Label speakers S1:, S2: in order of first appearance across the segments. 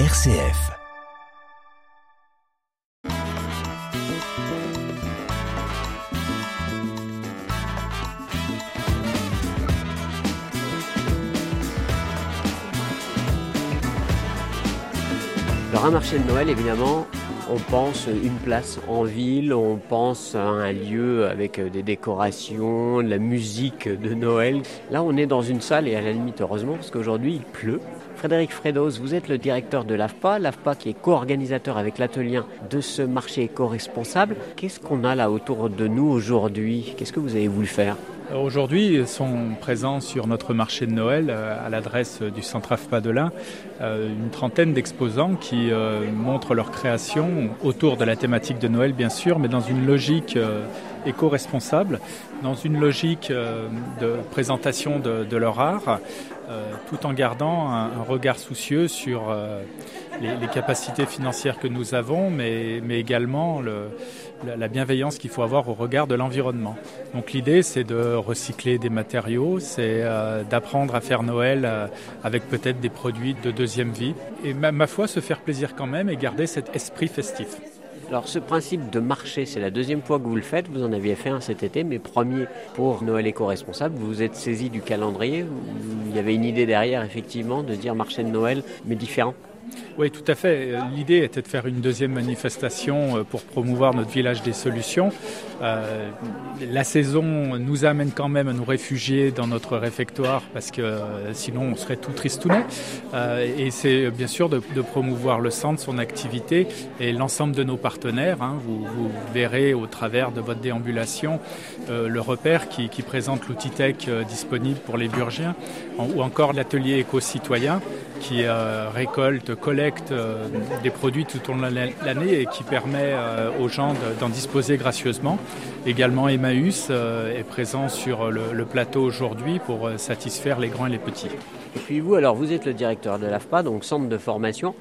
S1: RCF.
S2: Alors un marché de Noël, évidemment, on pense une place en ville, on pense un lieu avec des décorations, de la musique de Noël. Là, on est dans une salle et à la limite, heureusement, parce qu'aujourd'hui, il pleut. Frédéric Fredos, vous êtes le directeur de l'AFPA, l'AFPA qui est co-organisateur avec l'atelier de ce marché éco-responsable. Qu'est-ce qu'on a là autour de nous aujourd'hui? Qu'est-ce que vous avez voulu faire?
S3: Aujourd'hui, sont présents sur notre marché de Noël, euh, à l'adresse du centre AFPA de l'Ain, euh, une trentaine d'exposants qui euh, montrent leur création autour de la thématique de Noël, bien sûr, mais dans une logique éco-responsable, dans une logique de présentation de, leur art, tout en gardant un, regard soucieux sur les, capacités financières que nous avons, mais, mais également le, la bienveillance qu'il faut avoir au regard de l'environnement. Donc l'idée, c'est de recycler des matériaux, c'est euh, d'apprendre à faire Noël euh, avec peut-être des produits de deuxième vie. Et ma foi, se faire plaisir quand même et garder cet esprit festif.
S2: Alors ce principe de marché, c'est la deuxième fois que vous le faites. Vous en aviez fait un cet été, mais premier pour Noël éco-responsable. Vous vous êtes saisi du calendrier. Il y avait une idée derrière, effectivement, de dire marché de Noël, mais différent.
S3: Oui, tout à fait. L'idée était de faire une deuxième manifestation euh, pour promouvoir notre village des solutions. Euh, la saison nous amène quand même à nous réfugier dans notre réfectoire parce que euh, sinon on serait tout tristounet. et c'est bien sûr de, promouvoir le centre, son activité et l'ensemble de nos partenaires. Hein. Vous, verrez au travers de votre déambulation le repère qui, présente l'outil tech disponible pour les Burgiens ou encore l'atelier éco-citoyen qui récolte collecte euh, des produits tout au long de l'année et qui permet euh, aux gens d'en disposer gracieusement. Également, Emmaüs euh, est présent sur le, plateau aujourd'hui pour satisfaire les grands et les petits.
S2: Et puis vous, alors vous êtes le directeur de l'AFPA, donc centre de formation.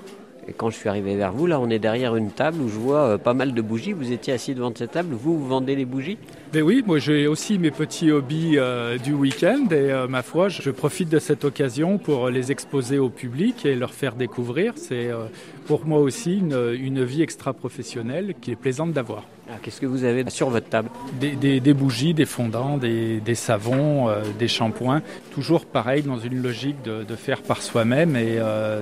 S2: Et quand je suis arrivé vers vous, là, on est derrière une table où je vois pas mal de bougies. Vous étiez assis devant cette table. Vous, vous vendez les bougies?
S3: Ben oui, moi j'ai aussi mes petits hobbies euh, du week-end et euh, ma foi, je profite de cette occasion pour les exposer au public et leur faire découvrir. C'est euh, pour moi aussi une, vie extra-professionnelle qui est plaisante d'avoir.
S2: Ah, qu'est-ce que vous avez sur votre table?
S3: Des, bougies, des fondants, des, savons, des shampoings. Toujours pareil dans une logique de, faire par soi-même et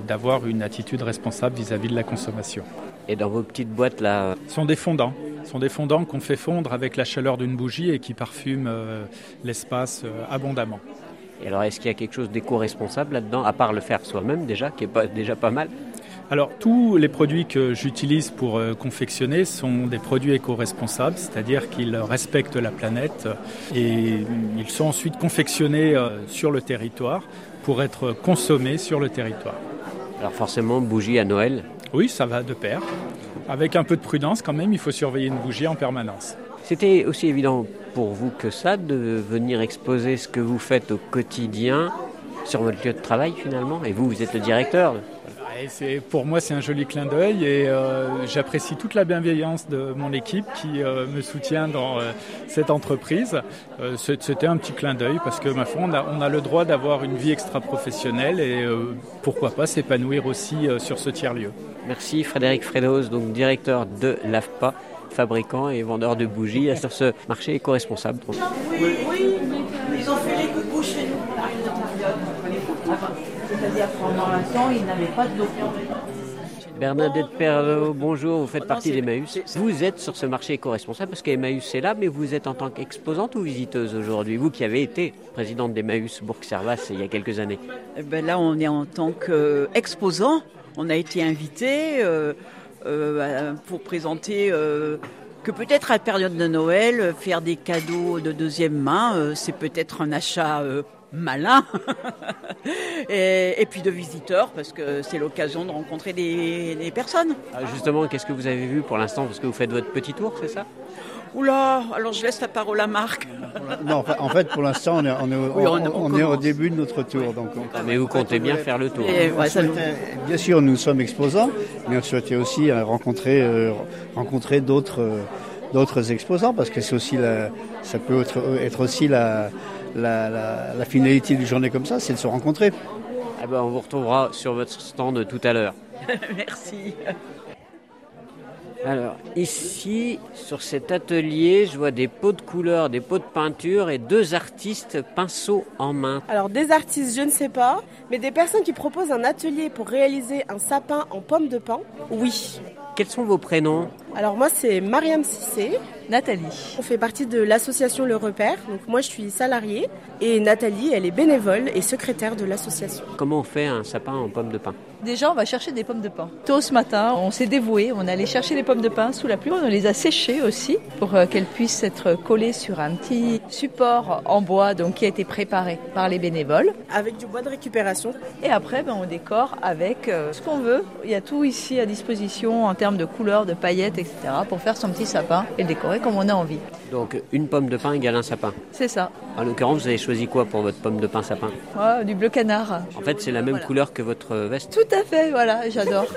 S3: d'avoir une attitude responsable vis-à-vis -vis de la consommation.
S2: Et dans vos petites boîtes là
S3: Ce sont des fondants sont des fondants qu'on fait fondre avec la chaleur d'une bougie et qui parfument euh, l'espace euh, abondamment.
S2: Et alors, est-ce qu'il y a quelque chose d'éco-responsable là-dedans, à part le faire soi-même déjà, qui est pas, déjà pas mal?
S3: Alors tous les produits que j'utilise pour euh, confectionner sont des produits éco-responsables, c'est-à-dire qu'ils respectent la planète et ils sont ensuite confectionnés sur le territoire pour être consommés sur le territoire.
S2: Alors forcément, bougie à Noël
S3: Oui, ça va de pair. Avec un peu de prudence quand même, il faut surveiller une bougie en permanence.
S2: C'était aussi évident pour vous que ça, de venir exposer ce que vous faites au quotidien sur votre lieu de travail finalement Et vous, vous êtes le directeur
S3: pour moi, c'est un joli clin d'œil et euh, j'apprécie toute la bienveillance de mon équipe qui euh, me soutient dans euh, cette entreprise. C'était un petit clin d'œil parce que, ma foi, on a, on a le droit d'avoir une vie extra-professionnelle et pourquoi pas s'épanouir aussi sur ce tiers-lieu.
S2: Merci Frédéric Fredos, donc directeur de l'AFPA fabricant et vendeur de bougies sur ce marché éco-responsable.
S4: Oui, oui, ils ont fait les coups chez nous. C'est-à-dire pendant l'instant, ils n'avaient pas d'eau.
S2: Bernadette Perlot, bonjour, vous faites partie d'Emmaüs. Vous êtes sur ce marché éco-responsable parce qu'Emmaüs est là, mais vous êtes en tant qu'exposante ou visiteuse aujourd'hui Vous qui avez été présidente d'Emmaüs Bourg-Servas il y a quelques années.
S5: Eh ben là, on est en tant qu'exposant. On a été invité euh, euh, pour présenter euh, que peut-être à la période de Noël, faire des cadeaux de deuxième main, c'est peut-être un achat malin et, puis de visiteurs parce que c'est l'occasion de rencontrer des, personnes.
S2: Ah, justement, qu'est-ce que vous avez vu pour l'instant Parce que vous faites votre petit tour, c'est ça
S5: Oula, alors je laisse la parole à Marc.
S6: non, en fait, pour l'instant, on, est, on, est, au début de notre tour. Donc
S2: ah, mais vous comptez bien faire le tour.
S6: bien sûr, nous sommes exposants, mais on souhaitait aussi euh, rencontrer, euh, rencontrer d'autres, euh, d'autres exposants, parce que c'est aussi la, ça peut être, être aussi la, la, finalité d'une journée comme ça, c'est de se rencontrer.
S2: Eh ben, on vous retrouvera sur votre stand tout à l'heure.
S5: Merci.
S2: Alors ici, sur cet atelier, je vois des pots de couleur, des pots de peinture et deux artistes pinceaux en main.
S1: Alors des artistes, je ne sais pas, mais des personnes qui proposent un atelier pour réaliser un sapin en pomme de pin, oui.
S2: Quels sont vos prénoms?
S1: Alors moi c'est Mariam Sissé,
S7: Nathalie.
S1: on fait partie de l'association Le Repère, donc moi je suis salariée et Nathalie elle est bénévole et secrétaire de l'association.
S2: Comment on fait un sapin en pomme de pin
S7: Déjà, on va chercher des pommes de pin. Tôt ce matin, on s'est dévoué. On allait chercher les pommes de pin sous la pluie. On les a séchées aussi pour euh, qu'elles puissent être collées sur un petit support en bois donc, qui a été préparé par les bénévoles.
S1: Avec du bois de récupération.
S7: Et après, ben, on décore avec euh, ce qu'on veut. Il y a tout ici à disposition en termes de couleurs, de paillettes, etc. pour faire son petit sapin et le décorer comme on a envie.
S2: Donc une pomme de pin égale un sapin.
S7: C'est ça.
S2: En l'occurrence, vous avez choisi quoi pour votre pomme de pin sapin
S7: Ouais, du bleu canard.
S2: En fait, c'est la même
S7: Voilà.
S2: couleur que votre veste.
S7: Tout à fait, voilà, j'adore.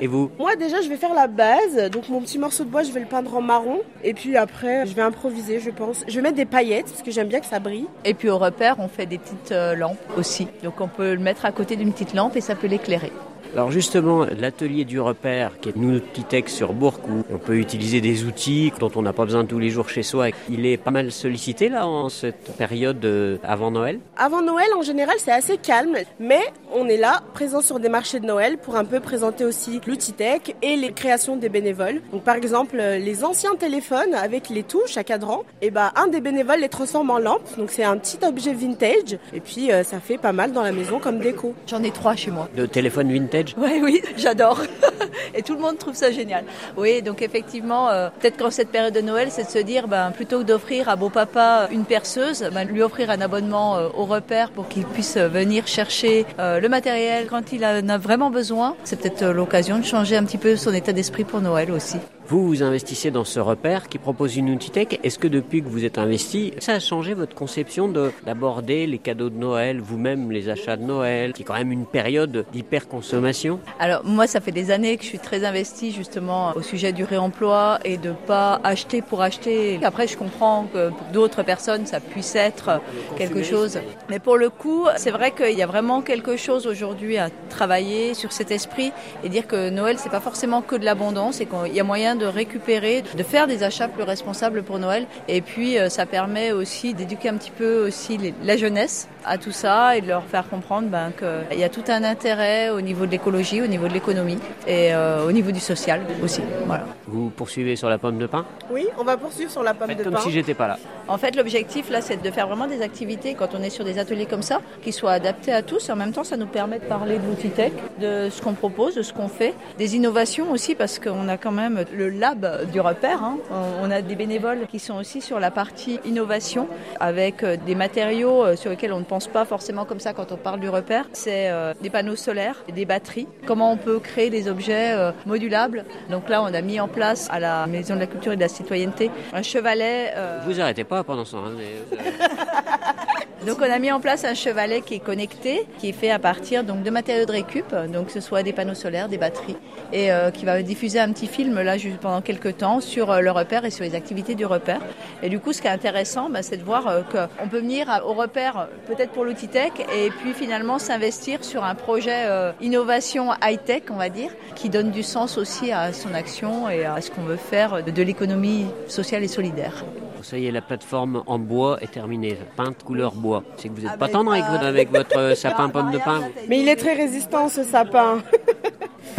S2: Et vous
S1: Moi déjà je vais faire la base, donc mon petit morceau de bois je vais le peindre en marron et puis après je vais improviser je pense. Je vais mettre des paillettes parce que j'aime bien que ça brille.
S7: Et puis au repère, on fait des petites euh, lampes aussi. Donc on peut le mettre à côté d'une petite lampe et ça peut l'éclairer.
S2: Alors justement, l'atelier du repère, qui est une outil sur Bourg, où on peut utiliser des outils dont on n'a pas besoin tous les jours chez soi, il est pas mal sollicité là en cette période euh, avant Noël?
S1: Avant Noël, en général, c'est assez calme, mais on est là, présent sur des marchés de Noël, pour un peu présenter aussi l'outil tech et les créations des bénévoles. Donc, par exemple, euh, les anciens téléphones avec les touches à cadran, et ben, un des bénévoles les transforme en lampe. Donc, c'est un petit objet vintage, et puis euh, ça fait pas mal dans la maison comme déco.
S7: J'en ai trois chez moi.
S2: De téléphone vintage.
S7: Oui, oui, j'adore. Et tout le monde trouve ça génial. Oui, donc effectivement, euh, peut-être qu'en cette période de Noël, c'est de se dire, ben, plutôt que d'offrir à beau papa une perceuse, ben, lui offrir un abonnement euh, au repère pour qu'il puisse euh, venir chercher euh, le matériel quand il en a vraiment besoin. C'est peut-être l'occasion de changer un petit peu son état d'esprit pour Noël aussi.
S2: Vous vous investissez dans ce repère qui propose une outil tech. Est-ce que depuis que vous êtes investi, ça a changé votre conception de d'aborder les cadeaux de Noël, vous-même les achats de Noël, qui est quand même une période d'hyperconsommation?
S7: Alors moi, ça fait des années que je suis très investie justement au sujet du réemploi et de pas acheter pour acheter. Après, je comprends que pour d'autres personnes, ça puisse être quelque chose. Mais pour le coup, c'est vrai qu'il y a vraiment quelque chose aujourd'hui à travailler sur cet esprit et dire que Noël, c'est pas forcément que de l'abondance et qu'il y a moyen de récupérer, de faire des achats plus responsables pour Noël. Et puis, euh, ça permet aussi d'éduquer un petit peu aussi la jeunesse à tout ça et de leur faire comprendre ben, qu'il y a tout un intérêt au niveau de l'écologie, au niveau de l'économie et euh, au niveau du social aussi. Voilà.
S2: Vous poursuivez sur la pomme de pin?
S1: Oui, on va poursuivre sur la pomme
S2: Faites
S1: de
S2: comme
S1: pain.
S2: si j'étais pas là.
S7: En fait, l'objectif là, c'est de faire vraiment des activités quand on est sur des ateliers comme ça, qui soient adaptés à tous. Et en même temps, ça nous permet de parler de l'outil tech, de ce qu'on propose, de ce qu'on fait, des innovations aussi, parce qu'on a quand même le lab du repère. hein. On on a des bénévoles qui sont aussi sur la partie innovation, avec euh, des matériaux euh, sur lesquels on ne pense pas forcément comme ça quand on parle du repère. C'est euh, des panneaux solaires, et des batteries. Comment on peut créer des objets euh, modulables. Donc là, on a mis en place à la Maison de la Culture et de la Citoyenneté un chevalet. euh,
S2: Vous arrêtez pas pendant ce temps. hein, mais,
S7: donc on a mis en place un chevalet qui est connecté, qui est fait à partir donc de matériaux de récup, donc que ce soit des panneaux solaires, des batteries, et euh, qui va diffuser un petit film là juste pendant quelques temps sur euh, le repère et sur les activités du repère. Et du coup, ce qui est intéressant, bah, c'est de voir euh, qu'on peut venir au repère peut-être pour l'outil tech et puis finalement s'investir sur un projet innovation high tech, on va dire, qui donne du sens aussi à son action et à ce qu'on veut faire de l'économie sociale et solidaire.
S2: Ça y est, la plateforme en bois est terminée. Peinte couleur bois. C'est que vous n'êtes
S7: Ah
S2: pas
S7: ben,
S2: tendre avec,
S7: euh,
S2: votre- avec votre euh, sapin pomme de pin.
S1: Mais il est très résistant ce sapin.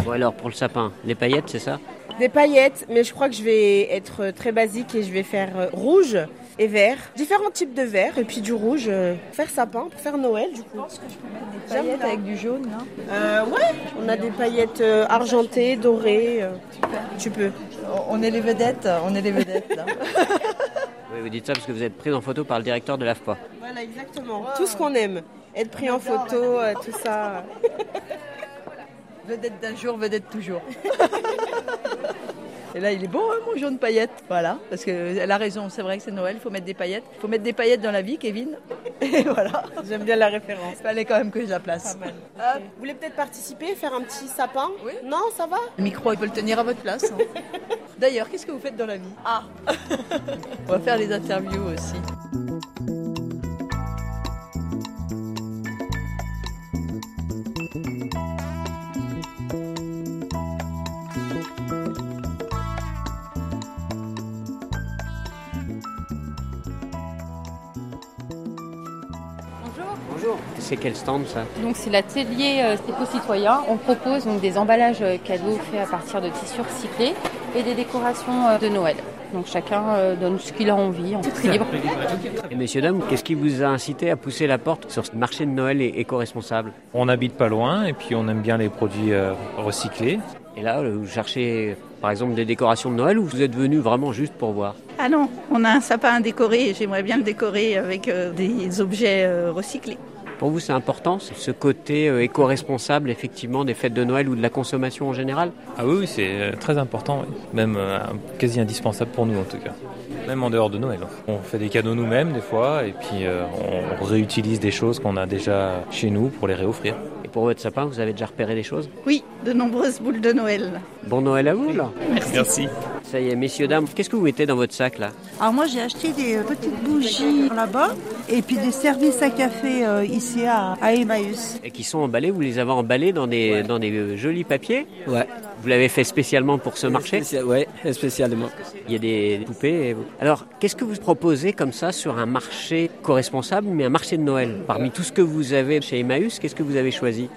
S2: Bon alors pour le sapin, les paillettes, c'est ça?
S1: Des paillettes, mais je crois que je vais être très basique et je vais faire euh, rouge et vert. Différents types de vert et puis du rouge. euh, pour faire sapin, pour faire Noël du coup.
S7: Des paillettes avec du jaune.
S1: Euh, ouais, on a des paillettes euh, argentées, dorées. euh, tu peux.
S7: On est les vedettes, on est les vedettes là.
S2: Oui, vous dites ça parce que vous êtes pris en photo par le directeur de l'AFPA.
S1: Voilà, exactement. Tout ce qu'on aime. Être pris en photo, euh, tout ça.
S7: vedette d'un jour, vedette toujours. Et là, il est beau, hein, mon jaune paillette. Voilà, parce qu'elle a raison, c'est vrai que c'est Noël, il faut mettre des paillettes. Il faut mettre des paillettes dans la vie, Kevin. Et voilà,
S1: J'aime bien la référence.
S7: il fallait quand même que je la place.
S1: Vous voulez peut-être participer, faire un petit sapin
S7: Oui.
S1: Non, ça va
S7: Le micro, il peut le tenir à votre place. hein. D'ailleurs, qu'est-ce que vous faites dans la vie? Ah On va faire les interviews aussi.
S2: C'est quel stand ça
S8: Donc c'est l'atelier euh, éco-citoyen. On propose donc des emballages euh, cadeaux faits à partir de tissus recyclés et des décorations euh, de Noël. Donc chacun euh, donne ce qu'il a envie, en très libre.
S2: Et messieurs, dames, qu'est-ce qui vous a incité à pousser la porte sur ce marché de Noël éco-responsable
S9: On n'habite pas loin et puis on aime bien les produits euh, recyclés.
S2: Et là, vous cherchez par exemple des décorations de Noël ou vous êtes venu vraiment juste pour voir?
S10: Ah non, on a un sapin à décorer et j'aimerais bien le décorer avec euh, des objets euh, recyclés.
S2: Pour vous, c'est important ce côté euh, éco-responsable effectivement des fêtes de Noël ou de la consommation en général?
S9: Ah oui, oui, c'est très important, oui. même euh, quasi indispensable pour nous en tout cas. Même en dehors de Noël. On fait des cadeaux nous-mêmes des fois et puis euh, on réutilise des choses qu'on a déjà chez nous pour les réoffrir.
S2: Et pour votre sapin, vous avez déjà repéré des choses?
S10: Oui, de nombreuses boules de Noël.
S2: Bon Noël à vous là
S10: Merci.
S9: Merci.
S2: Ça y est, messieurs, dames, qu'est-ce que vous mettez dans votre sac là
S4: Alors moi j'ai acheté des petites bougies là-bas et puis des services à café euh, ici à, à Emmaüs.
S2: Et qui sont emballés, vous les avez emballés dans des, dans des euh, jolis papiers
S11: Ouais.
S2: Vous l'avez fait spécialement pour ce marché
S11: Spécial- ouais, spécialement.
S2: Il y a des poupées. et Alors, qu'est-ce que vous proposez comme ça sur un marché co-responsable, mais un marché de Noël Parmi tout ce que vous avez chez Emmaüs, qu'est-ce que vous avez choisi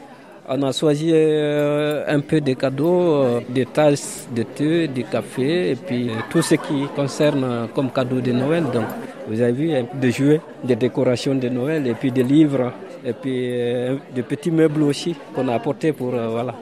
S11: On a choisi euh, un peu de cadeaux, euh, des tasses de thé, du café, et puis euh, tout ce qui concerne comme cadeau de Noël. Donc, vous avez vu, des jouets, des décorations de Noël, et puis des livres, et puis des petits meubles aussi qu'on a apportés pour voilà,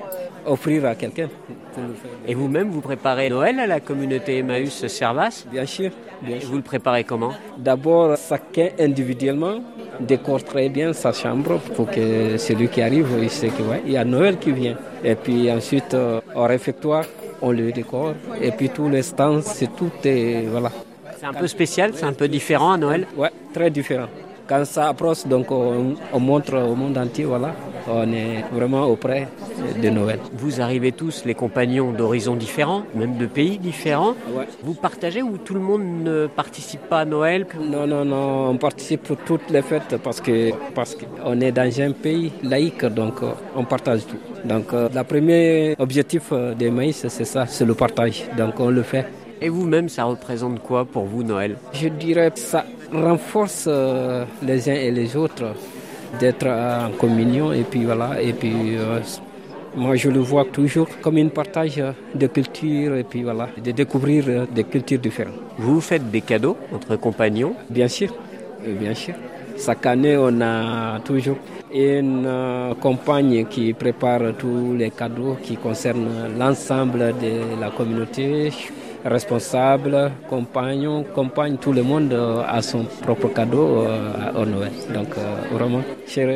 S11: offrir à quelqu'un. le.
S2: Et vous-même, vous préparez Noël à la communauté Emmaüs Servas
S11: Bien sûr, bien
S2: Et
S11: sûr.
S2: vous le préparez comment
S11: D'abord, chacun individuellement décore très bien sa chambre pour que celui qui arrive, il sait que ouais, y a Noël qui vient. Et puis ensuite, euh, au réfectoire, on le décore. Et puis tous les stands, c'est tout est voilà.
S2: C'est un peu spécial, c'est un peu différent à Noël
S11: Ouais, très différent. Quand ça approche, donc on, on montre au monde entier, voilà, on est vraiment auprès de Noël.
S2: Vous arrivez tous, les compagnons d'horizons différents, même de pays différents.
S11: Ouais.
S2: Vous partagez ou tout le monde ne participe pas à Noël
S11: Non, non, non, on participe pour toutes les fêtes parce que parce qu'on est dans un pays laïque, donc euh, on partage tout. Donc euh, le premier objectif euh, des maïs, c'est ça, c'est le partage. Donc on le fait.
S2: Et vous-même, ça représente quoi pour vous Noël?
S11: Je dirais que ça renforce les uns et les autres d'être en communion et puis voilà et puis euh, moi je le vois toujours comme un partage de culture et puis voilà de découvrir euh, des cultures différentes.
S2: Vous faites des cadeaux entre compagnons?
S11: Bien sûr, euh, bien sûr. Chaque année, on a toujours une euh, compagne qui prépare tous les cadeaux qui concernent l'ensemble de la communauté. Responsable, compagnon, compagne, tout le monde euh, a son propre cadeau euh, au Noël. Donc euh, vraiment, cher,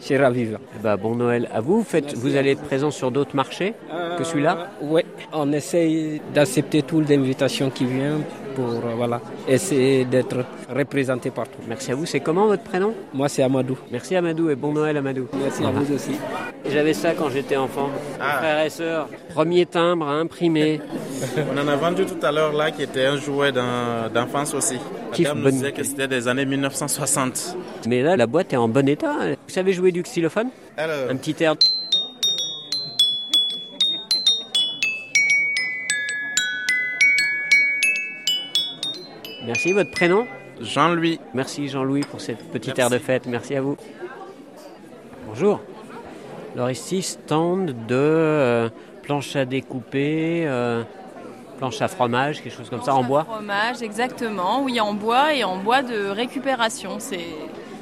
S11: cher à vivre.
S2: Eh ben, Bon Noël à vous. Vous, faites, vous allez être présent sur d'autres marchés que celui-là?
S11: Oui, on essaye d'accepter toutes les invitations qui viennent pour euh, voilà, essayer d'être représenté partout.
S2: Merci à vous. C'est comment votre prénom?
S11: Moi, c'est Amadou.
S2: Merci Amadou et bon Noël Amadou.
S11: Merci à vous aussi.
S2: J'avais ça quand j'étais enfant. Frères et sœurs. Premier timbre à imprimer.
S12: On en a vendu tout à l'heure là qui était un jouet d'en- d'enfance aussi. La
S2: Kiff
S12: dame nous disait que c'était des années 1960.
S2: Mais là, la boîte est en bon état. Vous savez jouer du xylophone?
S12: Alors,
S2: Un petit air. Merci, votre prénom
S12: Jean-Louis.
S2: Merci Jean-Louis pour cette petite
S12: Merci.
S2: air de fête. Merci à vous. Bonjour. Alors ici, stand de euh, planche à découper, euh, planche à fromage, quelque chose comme ça, en bois.
S13: Fromage, exactement. Oui, en bois et en bois de récupération. C'est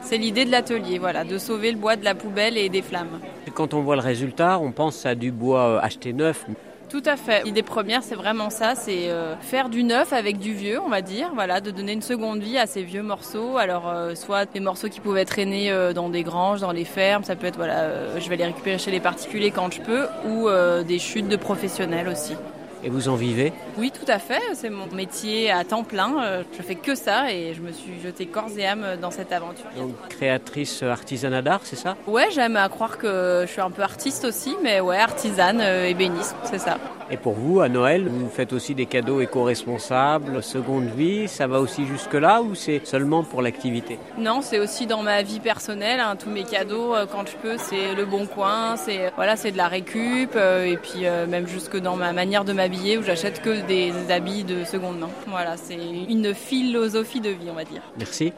S13: c'est l'idée de l'atelier, voilà, de sauver le bois de la poubelle et des flammes.
S2: Quand on voit le résultat, on pense à du bois euh, acheté neuf.
S13: Tout à fait. L'idée première, c'est vraiment ça, c'est euh, faire du neuf avec du vieux, on va dire, voilà, de donner une seconde vie à ces vieux morceaux. Alors, euh, soit des morceaux qui pouvaient traîner euh, dans des granges, dans les fermes, ça peut être, voilà, euh, je vais les récupérer chez les particuliers quand je peux, ou des chutes de professionnels aussi.
S2: Et vous en vivez
S13: Oui, tout à fait. C'est mon métier à temps plein. Euh, Je fais que ça et je me suis jetée corps et âme dans cette aventure.
S2: Donc créatrice euh, artisanat d'art, c'est ça?
S13: Ouais, j'aime à croire que je suis un peu artiste aussi, mais ouais, artisane, euh, ébéniste, c'est ça.
S2: Et pour vous, à Noël, vous faites aussi des cadeaux éco-responsables, seconde vie, ça va aussi jusque-là ou c'est seulement pour l'activité?
S13: Non, c'est aussi dans ma vie personnelle. hein, tous mes cadeaux, euh, quand je peux, c'est le bon coin, c'est voilà, c'est de la récup, euh, et puis euh, même jusque dans ma manière de m'habiller, où j'achète que des habits de seconde main. Voilà, c'est une philosophie de vie, on va dire.
S2: Merci.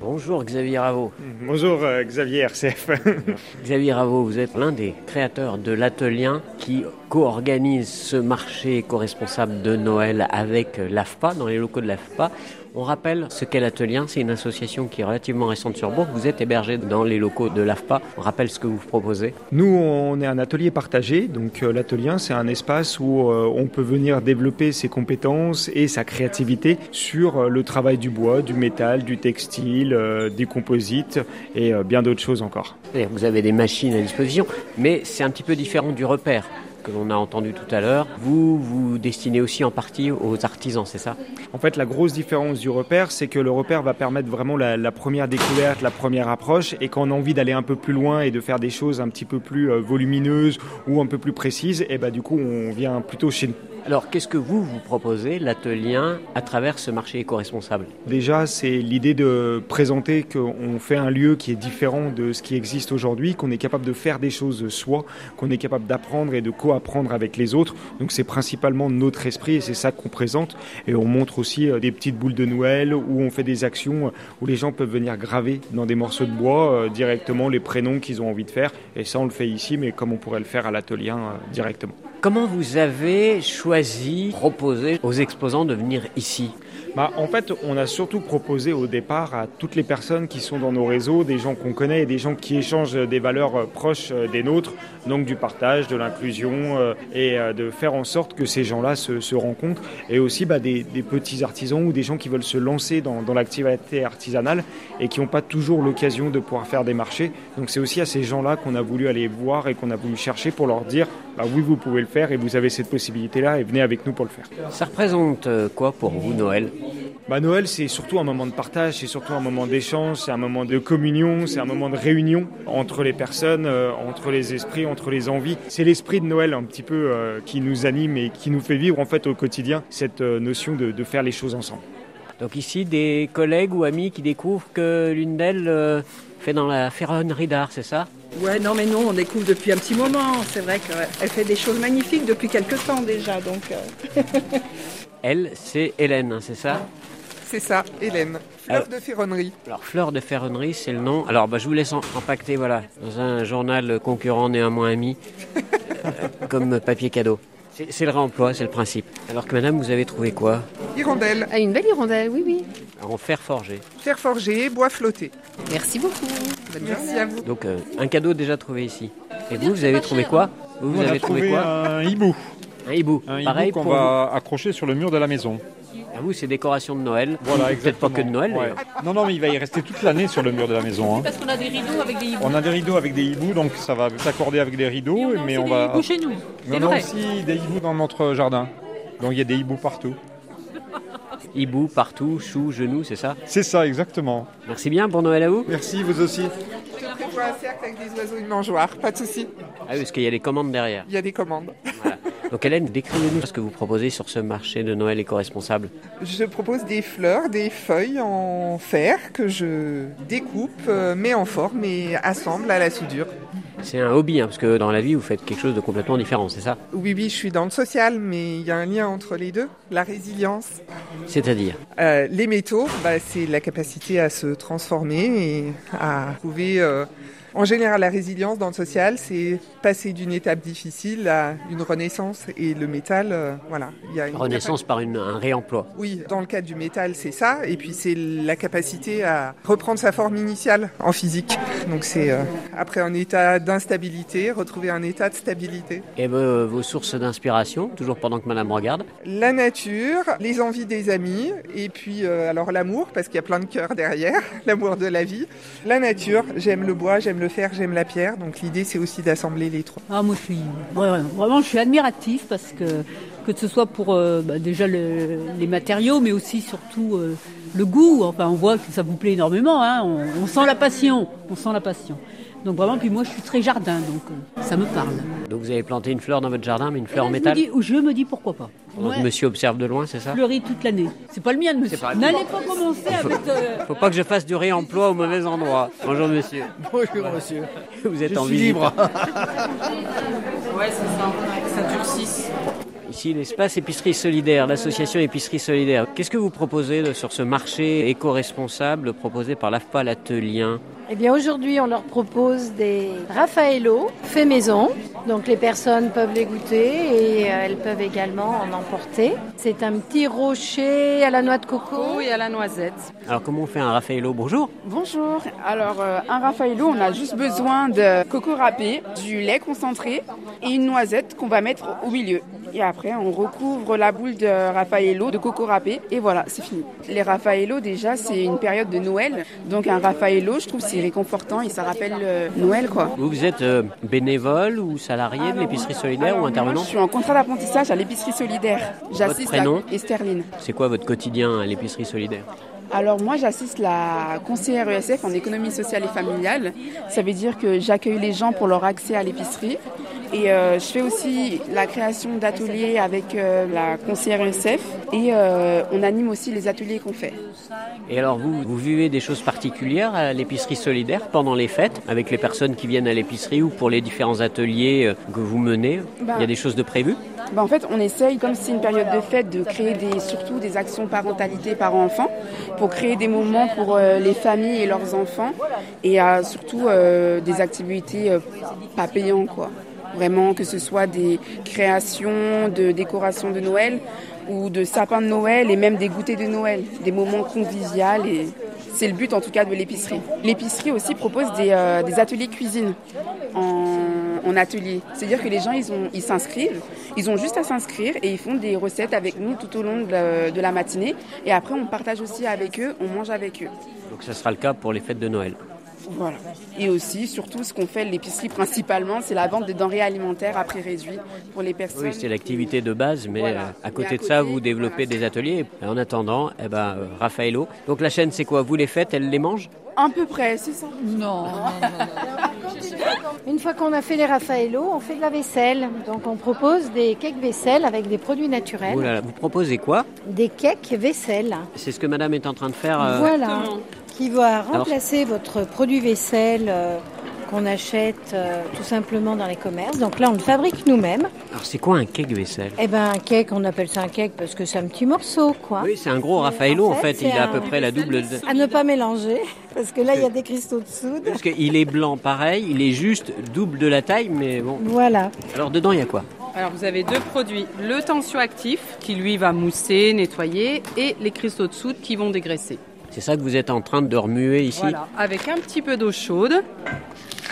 S2: Bonjour Xavier Raveau.
S14: Bonjour euh, Xavier RCF.
S2: Xavier Raveau, vous êtes l'un des créateurs de l'atelier qui co-organise ce marché éco-responsable de Noël avec l'AFPA, dans les locaux de l'AFPA. On rappelle ce qu'est l'atelier, c'est une association qui est relativement récente sur Bourg. Vous êtes hébergé dans les locaux de l'AFPA. On rappelle ce que vous proposez.
S14: Nous, on est un atelier partagé. Donc euh, l'atelier, c'est un espace où euh, on peut venir développer ses compétences et sa créativité sur euh, le travail du bois, du métal, du textile, des composites et bien d'autres choses encore.
S2: Vous avez des machines à disposition, mais c'est un petit peu différent du repère l'on a entendu tout à l'heure. Vous vous destinez aussi en partie aux artisans, c'est ça?
S14: En fait, la grosse différence du repère, c'est que le repère va permettre vraiment la, première découverte, la première approche, et quand on a envie d'aller un peu plus loin et de faire des choses un petit peu plus euh, volumineuses ou un peu plus précises, et eh ben, du coup, on vient plutôt chez nous.
S2: Alors, qu'est-ce que vous vous proposez, l'atelier, à travers ce marché éco-responsable?
S14: Déjà, c'est l'idée de présenter qu'on fait un lieu qui est différent de ce qui existe aujourd'hui, qu'on est capable de faire des choses soi, qu'on est capable d'apprendre et de co-apprendre avec les autres. Donc, c'est principalement notre esprit et c'est ça qu'on présente. Et on montre aussi euh, des petites boules de Noël où on fait des actions euh, où les gens peuvent venir graver dans des morceaux de bois euh, directement les prénoms qu'ils ont envie de faire. Et ça, on le fait ici, mais comme on pourrait le faire à l'atelier directement.
S2: Comment vous avez choisi, proposé aux exposants de venir ici?
S14: Bah, En fait, on a surtout proposé au départ à toutes les personnes qui sont dans nos réseaux, des gens qu'on connaît et des gens qui échangent des valeurs euh, proches euh, des nôtres, donc du partage, de l'inclusion, euh, et de faire en sorte que ces gens-là se, rencontrent, et aussi bah, des, petits artisans ou des gens qui veulent se lancer dans, dans l'activité artisanale et qui n'ont pas toujours l'occasion de pouvoir faire des marchés. Donc c'est aussi à ces gens-là qu'on a voulu aller voir et qu'on a voulu chercher pour leur dire bah oui, vous pouvez le faire et vous avez cette possibilité-là et venez avec nous pour le faire.
S2: Ça représente euh, quoi pour vous Noël?
S14: Bah Noël, c'est surtout un moment de partage, c'est surtout un moment d'échange, c'est un moment de communion, c'est un moment de réunion entre les personnes, euh, entre les esprits, entre les envies. C'est l'esprit de Noël un petit peu euh, qui nous anime et qui nous fait vivre en fait au quotidien cette notion de, de, faire les choses ensemble.
S2: Donc ici, des collègues ou amis qui découvrent que l'une d'elles fait dans la ferronnerie d'art, c'est ça?
S15: Ouais, non, mais non, on découvre depuis un petit moment. C'est vrai qu'elle fait des choses magnifiques depuis quelques temps déjà. Donc, euh.
S2: Elle, c'est Hélène, hein, c'est ça?
S15: C'est ça, Hélène. Fleur de ferronnerie.
S2: Alors, Fleur de ferronnerie, c'est le nom. Alors, bah, je vous laisse impacter, voilà, dans un journal concurrent néanmoins ami, euh, comme papier cadeau. C'est le réemploi, c'est le principe. Alors que madame, vous avez trouvé quoi?
S15: Hirondelle.
S16: Ah, une belle hirondelle, oui, oui.
S2: En fer forgé.
S15: Fer forgé, bois flotté.
S16: Merci beaucoup.
S15: Merci à vous.
S2: Donc, euh, un cadeau déjà trouvé ici. Et vous, vous avez trouvé quoi Vous,
S17: avez trouvé, quoi Un hibou.
S2: Un hibou.
S17: Un hibou qu'on va accrocher sur le mur de la maison.
S2: À vous, c'est décoration de Noël. Voilà, Peut-être pas que de Noël.
S17: Non, non, mais il va y rester toute l'année sur le mur de la maison.
S16: Hein. Parce qu'on a des rideaux avec des hiboux.
S17: On a des rideaux avec des hiboux, donc ça va s'accorder avec des rideaux.
S16: mais
S17: on,
S16: va. Des chez nous.
S17: on a aussi des hiboux dans notre jardin. Donc il y a des hiboux partout.
S2: Hibou partout, choux, genoux, c'est ça
S17: C'est ça, exactement.
S2: Merci bien, pour Noël à vous.
S17: Merci, vous aussi.
S15: Je prévois un cercle avec des oiseaux de mangeoire, pas de souci.
S2: Ah oui, parce qu'il y a des commandes derrière.
S15: Il y a des commandes.
S2: Donc Hélène, décrivez-nous ce que vous proposez sur ce marché de Noël éco-responsable.
S15: Je propose des fleurs, des feuilles en fer que je découpe, euh, mets en forme et assemble à la soudure.
S2: C'est un hobby, hein, parce que dans la vie, vous faites quelque chose de complètement différent, c'est ça?
S15: Oui, oui, je suis dans le social, mais il y a un lien entre les deux, la résilience.
S2: C'est-à-dire?
S15: Euh, Les métaux, bah, c'est la capacité à se transformer et à trouver... Euh, en général, la résilience dans le social, c'est passer d'une étape difficile à une renaissance. Et le métal, euh, voilà.
S2: Il y a une renaissance par une, un réemploi.
S15: Oui, dans le cas du métal, c'est ça. Et puis c'est la capacité à reprendre sa forme initiale en physique. Donc c'est euh, après un état d'instabilité, retrouver un état de stabilité.
S2: Et vos sources d'inspiration, toujours pendant que Madame regarde?
S15: La nature, les envies des amis, et puis euh, alors l'amour, parce qu'il y a plein de cœurs derrière, l'amour de la vie. La nature, j'aime le bois, j'aime le fer, j'aime la pierre. Donc l'idée, c'est aussi d'assembler les trois.
S18: Ah, moi, je suis vraiment, je suis admiratif parce que que ce soit pour euh, bah, déjà les matériaux, mais aussi surtout euh, le goût. Enfin, on voit que ça vous plaît énormément. Hein. On, sent la passion. On sent la passion. Donc vraiment, puis moi je suis très jardin, donc euh, ça me parle.
S2: Donc vous avez planté une fleur dans votre jardin, mais une fleur en métal
S18: je me, dis, je me dis pourquoi pas.
S2: Donc monsieur observe de loin, c'est ça
S18: Fleurit toute l'année. C'est pas le mien, monsieur. N'allez pas commencer avec...
S2: Euh... Faut pas que je fasse du réemploi au mauvais endroit. Bonjour monsieur.
S19: Bonjour monsieur.
S2: Vous êtes
S19: je
S2: en
S19: suis libre.
S13: ouais, c'est ça.
S2: Ici, l'espace épicerie solidaire, l'association épicerie solidaire. Qu'est-ce que vous proposez de- sur ce marché éco-responsable proposé par l'AFPA l'Atelien
S19: Eh bien aujourd'hui, on leur propose des Raffaello fait maison. Donc les personnes peuvent les goûter et euh, elles peuvent également en emporter. C'est un petit rocher à la noix de coco
S20: et à la noisette.
S2: Alors, comment on fait un Raffaello? Bonjour.
S20: Bonjour. Alors, euh, un Raffaello, on a juste besoin de coco râpé, du lait concentré et une noisette qu'on va mettre au milieu. Et après, on recouvre la boule de Raffaello de coco râpé et voilà, c'est fini. Les Raffaello, déjà, c'est une période de Noël. Donc, un Raffaello, je trouve, c'est réconfortant et ça rappelle euh, Noël, quoi.
S2: Vous, vous êtes euh, bénévole ou salarié de l'épicerie solidaire ou intervenant
S20: Je suis en contrat d'apprentissage à l'épicerie solidaire. J'assiste
S2: prénom
S20: à Esterline.
S2: C'est quoi votre quotidien à l'épicerie solidaire?
S20: Alors moi j'assiste la conseillère ESF en économie sociale et familiale. Ça veut dire que j'accueille les gens pour leur accès à l'épicerie. Et euh, je fais aussi la création d'ateliers avec euh, la conseillère ESF et euh, on anime aussi les ateliers qu'on fait.
S2: Et alors vous, vous vivez des choses particulières à l'épicerie solidaire pendant les fêtes, avec les personnes qui viennent à l'épicerie ou pour les différents ateliers que vous menez?
S20: Ben-
S2: Il y a des choses de prévues?
S20: Ben, en fait, on essaye, comme c'est une période de fête, de créer des, surtout des actions parentalité parents-enfants pour créer des moments pour euh, les familles et leurs enfants et surtout euh, des activités euh, pas payantes, quoi. Vraiment, que ce soit des créations de décorations de Noël ou de sapins de Noël et même des goûters de Noël, des moments conviviaux et c'est le but en tout cas de l'épicerie. L'épicerie aussi propose des, euh, des ateliers cuisine en, atelier. C'est-à-dire que les gens, ils s'inscrivent, ils ont juste à s'inscrire et ils font des recettes avec nous tout au long de la, de la matinée. Et après, on partage aussi avec eux, on mange avec eux.
S2: Donc ça sera le cas pour les fêtes de Noël.
S20: Voilà. Et aussi, surtout, ce qu'on fait l'épicerie principalement, c'est la vente de denrées alimentaires à prix réduit pour les personnes.
S2: Oui, c'est l'activité de base, mais
S20: Voilà.
S2: euh, à côté
S20: à
S2: de ça, vous développez des ateliers. En attendant, eh ben, euh, Raffaello. Donc la chaîne, c'est quoi? Vous les faites, elle les mange
S20: À peu près, c'est ça.
S19: Non. Une fois qu'on a fait les Raffaello, on fait de la vaisselle. Donc on propose des cakes vaisselle avec des produits naturels.
S2: Oh là là, Vous proposez quoi?
S19: Des cakes vaisselle.
S2: C'est ce que madame est en train de faire. euh,
S19: Voilà. Qui va
S2: Alors-
S19: remplacer votre produit vaisselle euh, qu'on achète euh, tout simplement dans les commerces. Donc là, on le fabrique nous-mêmes.
S2: Alors c'est quoi un cake vaisselle?
S19: Eh ben un cake, on appelle ça un cake parce que c'est un petit morceau, quoi.
S2: Oui, c'est un gros Raffaello en fait. Il a à peu près la double. de-
S19: À ne pas mélanger, parce que là, il y a des cristaux de soude.
S2: Parce qu'il est blanc pareil, il est juste double de la taille, mais bon.
S19: Voilà.
S2: Alors dedans, il y a quoi?
S16: Alors vous avez deux produits, le tensioactif qui lui va mousser, nettoyer et les cristaux de soude qui vont dégraisser.
S2: C'est ça que vous êtes en train de remuer ici?
S16: Voilà, avec un petit peu d'eau chaude.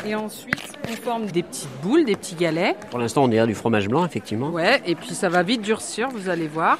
S16: Et ensuite, on forme des petites boules, des petits galets.
S2: Pour l'instant, on dirait du fromage blanc, effectivement.
S16: Ouais, et puis ça va vite durcir, vous allez voir.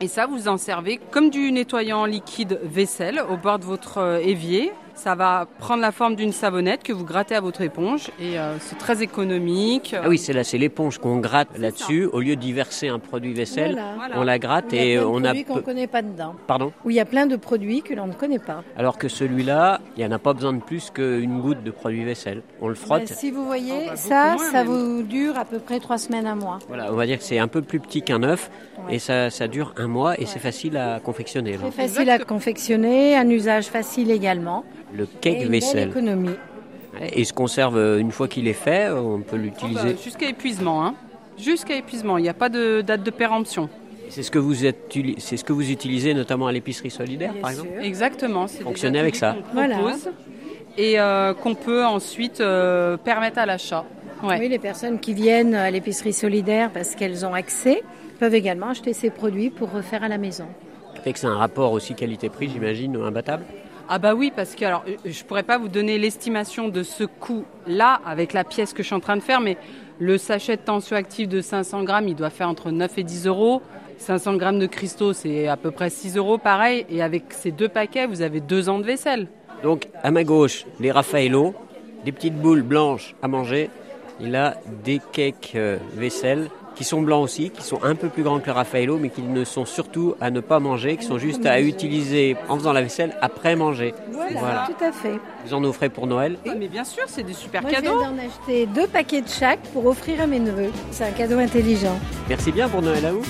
S16: Et ça, vous en servez comme du nettoyant liquide vaisselle au bord de votre euh, évier. Ça va prendre la forme d'une savonnette que vous grattez à votre éponge et euh, c'est très économique.
S2: Ah oui, c'est là, c'est l'éponge qu'on gratte là-dessus. Au lieu d'y verser un produit vaisselle,
S19: Voilà.
S2: on la gratte
S19: Il y a
S2: et
S19: plein de
S2: on a.
S19: produits qu'on ne connaît pas dedans.
S2: Pardon?
S19: Où il y a plein de produits que l'on ne connaît pas.
S2: Alors que celui-là, il n'y en a pas besoin de plus qu'une goutte de produit vaisselle. On le frotte.
S19: Ben, si vous voyez,
S16: Oh, bah,
S19: ça, ça
S16: même.
S19: vous dure à peu près trois semaines, un mois.
S2: Voilà, on va dire que c'est un peu plus petit qu'un œuf
S19: Ouais.
S2: et ça, ça dure un mois et c'est facile à confectionner.
S19: Très facile à confectionner, un usage facile également.
S2: Le cake vaisselle.
S19: économie.
S2: Et il se conserve euh, une fois qu'il est fait, on peut l'utiliser.
S16: Bah, Jusqu'à épuisement. Hein. Jusqu'à épuisement. Il n'y a pas de date de péremption.
S2: C'est ce que vous êtes, c'est ce que vous utilisez notamment à l'épicerie solidaire, par exemple.
S16: Exactement.
S2: Fonctionnez avec ça.
S16: propose Et euh, qu'on peut ensuite euh, permettre à l'achat. Ouais.
S19: Oui, les personnes qui viennent à l'épicerie solidaire parce qu'elles ont accès peuvent également acheter ces produits pour refaire à la maison.
S2: Fait que c'est un rapport aussi qualité-prix, j'imagine, imbattable.
S16: Ah bah oui, parce que alors euh, je pourrais pas vous donner l'estimation de ce coût-là avec la pièce que je suis en train de faire, mais le sachet de tensioactif de 500 grammes, il doit faire entre 9 et 10 euros. 500 grammes de cristaux, c'est à peu près 6 euros, pareil. Et avec ces deux paquets, vous avez deux ans de vaisselle.
S2: Donc à ma gauche, les Raffaello, des petites boules blanches à manger. Et là, des cakes euh, vaisselle qui sont blancs aussi, qui sont un peu plus grands que le Raffaello, mais qui ne sont surtout à ne pas manger, qui sont juste à utiliser en faisant la vaisselle après manger.
S19: Voilà, tout à fait.
S2: Vous en offrez pour Noël.
S16: Ah, mais bien sûr, c'est des super
S19: Moi, je
S16: cadeaux.
S19: viens d'en acheter deux paquets de chaque pour offrir à mes neveux. C'est un cadeau intelligent.
S2: Merci bien pour Noël à vous.